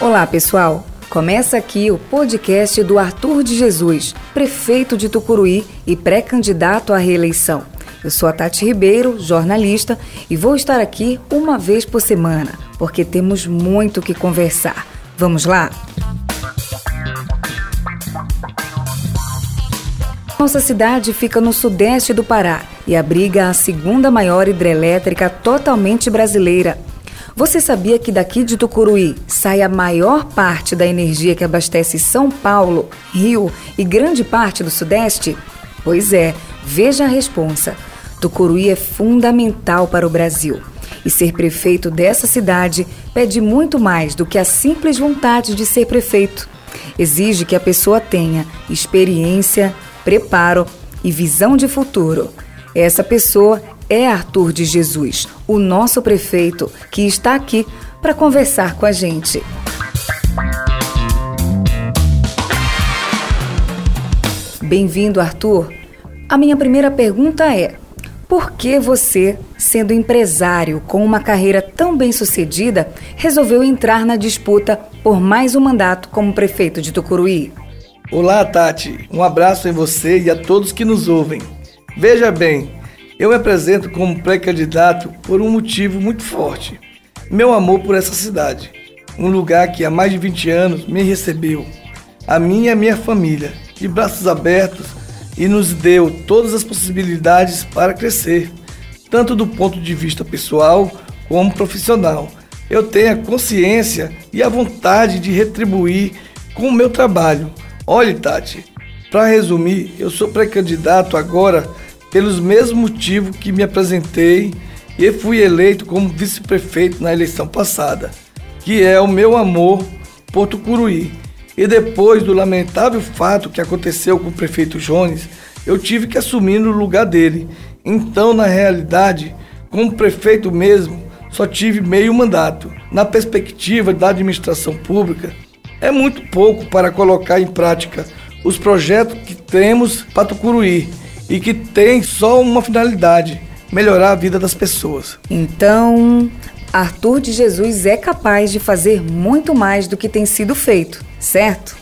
Olá, pessoal. Começa aqui o podcast do Arthur de Jesus, prefeito de Tucuruí e pré-candidato à reeleição. Eu sou a Tati Ribeiro, jornalista, e vou estar aqui uma vez por semana, porque temos muito que conversar. Vamos lá? Nossa cidade fica no sudeste do Pará e abriga a segunda maior hidrelétrica totalmente brasileira. Você sabia que daqui de Tucuruí sai a maior parte da energia que abastece São Paulo, Rio e grande parte do Sudeste? Pois é, veja a responsa. Tucuruí é fundamental para o Brasil. E ser prefeito dessa cidade pede muito mais do que a simples vontade de ser prefeito. Exige que a pessoa tenha experiência, preparo e visão de futuro. Essa pessoa é Arthur de Jesus, o nosso prefeito, que está aqui para conversar com a gente. Bem-vindo, Arthur. A minha primeira pergunta é: por que você, sendo empresário com uma carreira tão bem sucedida, resolveu entrar na disputa por mais um mandato como prefeito de Tucuruí? Olá, Tati. Um abraço em você e a todos que nos ouvem. Veja bem, eu me apresento como pré-candidato por um motivo muito forte: meu amor por essa cidade, um lugar que há mais de 20 anos me recebeu, a mim e a minha família, de braços abertos e nos deu todas as possibilidades para crescer, tanto do ponto de vista pessoal como profissional. Eu tenho a consciência e a vontade de retribuir com o meu trabalho. Olhe, Tati, para resumir, eu sou pré-candidato agora pelos mesmos motivos que me apresentei e fui eleito como vice-prefeito na eleição passada, que é o meu amor por Tucuruí. E depois do lamentável fato que aconteceu com o prefeito Jones, eu tive que assumir no lugar dele. Então, na realidade, como prefeito mesmo, só tive meio mandato. Na perspectiva da administração pública, é muito pouco para colocar em prática os projetos que temos para Tucuruí e que tem só uma finalidade: melhorar a vida das pessoas. Então, Arthur de Jesus é capaz de fazer muito mais do que tem sido feito, certo?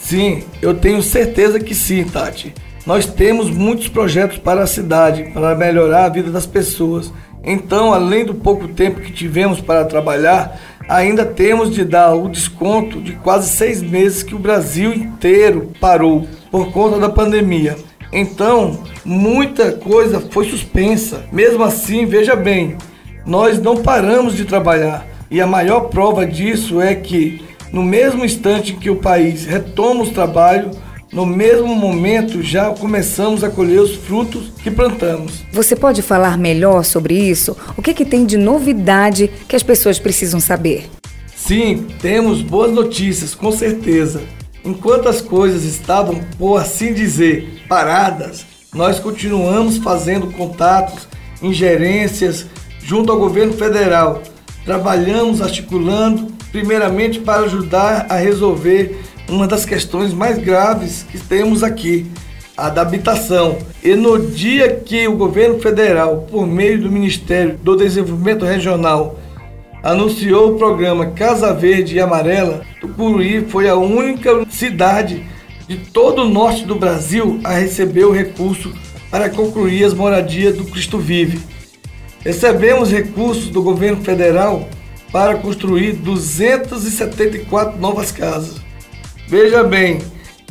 Sim, eu tenho certeza que sim, Tati. Nós temos muitos projetos para a cidade, para melhorar a vida das pessoas. Então, além do pouco tempo que tivemos para trabalhar, ainda temos de dar o desconto de quase seis meses que o Brasil inteiro parou por conta da pandemia. Então, muita coisa foi suspensa. Mesmo assim, veja bem, nós não paramos de trabalhar. E a maior prova disso é que, no mesmo instante que o país retoma os trabalhos, no mesmo momento já começamos a colher os frutos que plantamos. Você pode falar melhor sobre isso? O que, que tem de novidade que as pessoas precisam saber? Sim, temos boas notícias, com certeza. Enquanto as coisas estavam, por assim dizer, paradas, nós continuamos fazendo contatos, ingerências junto ao governo federal. Trabalhamos articulando, primeiramente para ajudar a resolver uma das questões mais graves que temos aqui, a da habitação. E no dia que o governo federal, por meio do Ministério do Desenvolvimento Regional, anunciou o programa Casa Verde e Amarela, Tucuruí foi a única cidade de todo o norte do Brasil a receber o recurso para concluir as moradias do Cristo Vive. Recebemos recursos do governo federal para construir 274 novas casas. Veja bem,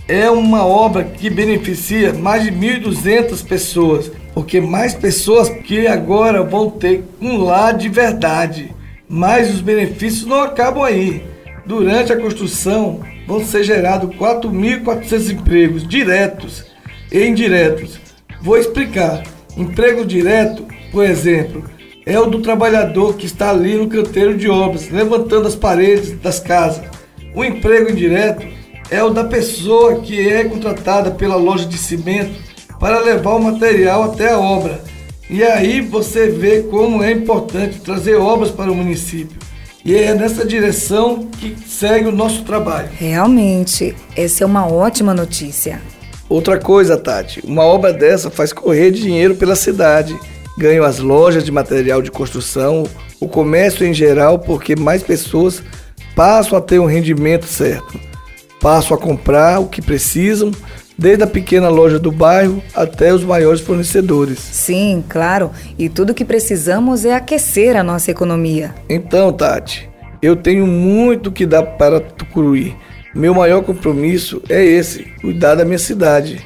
é uma obra que beneficia mais de 1.200 pessoas, porque mais pessoas que agora vão ter um lar de verdade. Mas os benefícios não acabam aí. Durante a construção vão ser gerados 4.400 empregos diretos e indiretos. Vou explicar. Emprego direto, por exemplo, é o do trabalhador que está ali no canteiro de obras, levantando as paredes das casas. O emprego indireto é o da pessoa que é contratada pela loja de cimento para levar o material até a obra e aí você vê como é importante trazer obras para o município. E é nessa direção que segue o nosso trabalho. Realmente, essa é uma ótima notícia. Outra coisa, Tati, uma obra dessa faz correr dinheiro pela cidade. Ganham as lojas de material de construção, o comércio em geral, porque mais pessoas passam a ter um rendimento certo, passam a comprar o que precisam, desde a pequena loja do bairro até os maiores fornecedores. Sim, claro, e tudo que precisamos é aquecer a nossa economia. Então, Tati, eu tenho muito que dar para Tucuruí. Meu maior compromisso é esse, cuidar da minha cidade.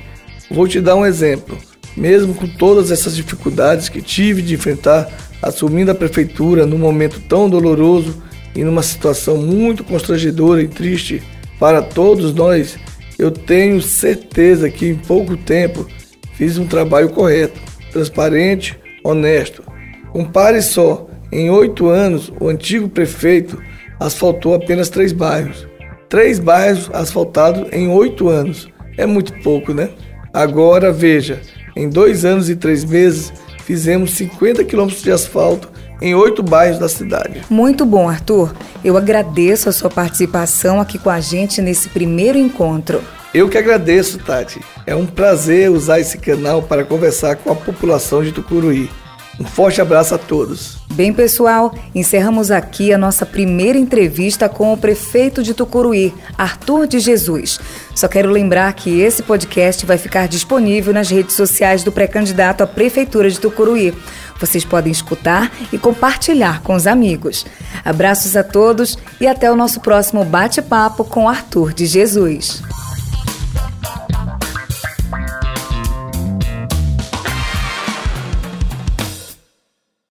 Vou te dar um exemplo. Mesmo com todas essas dificuldades que tive de enfrentar assumindo a prefeitura num momento tão doloroso e numa situação muito constrangedora e triste para todos nós, eu tenho certeza que em pouco tempo fiz um trabalho correto, transparente, honesto. Compare só, em oito anos, o antigo prefeito asfaltou apenas três bairros. Três bairros asfaltados em oito anos. É muito pouco, né? Agora veja, em dois anos e três meses, fizemos 50 quilômetros de asfalto em oito bairros da cidade. Muito bom, Arthur. Eu agradeço a sua participação aqui com a gente nesse primeiro encontro. Eu que agradeço, Tati. É um prazer usar esse canal para conversar com a população de Tucuruí. Um forte abraço a todos. Bem, pessoal, encerramos aqui a nossa primeira entrevista com o prefeito de Tucuruí, Arthur de Jesus. Só quero lembrar que esse podcast vai ficar disponível nas redes sociais do pré-candidato à prefeitura de Tucuruí. Vocês podem escutar e compartilhar com os amigos. Abraços a todos e até o nosso próximo bate-papo com Arthur de Jesus.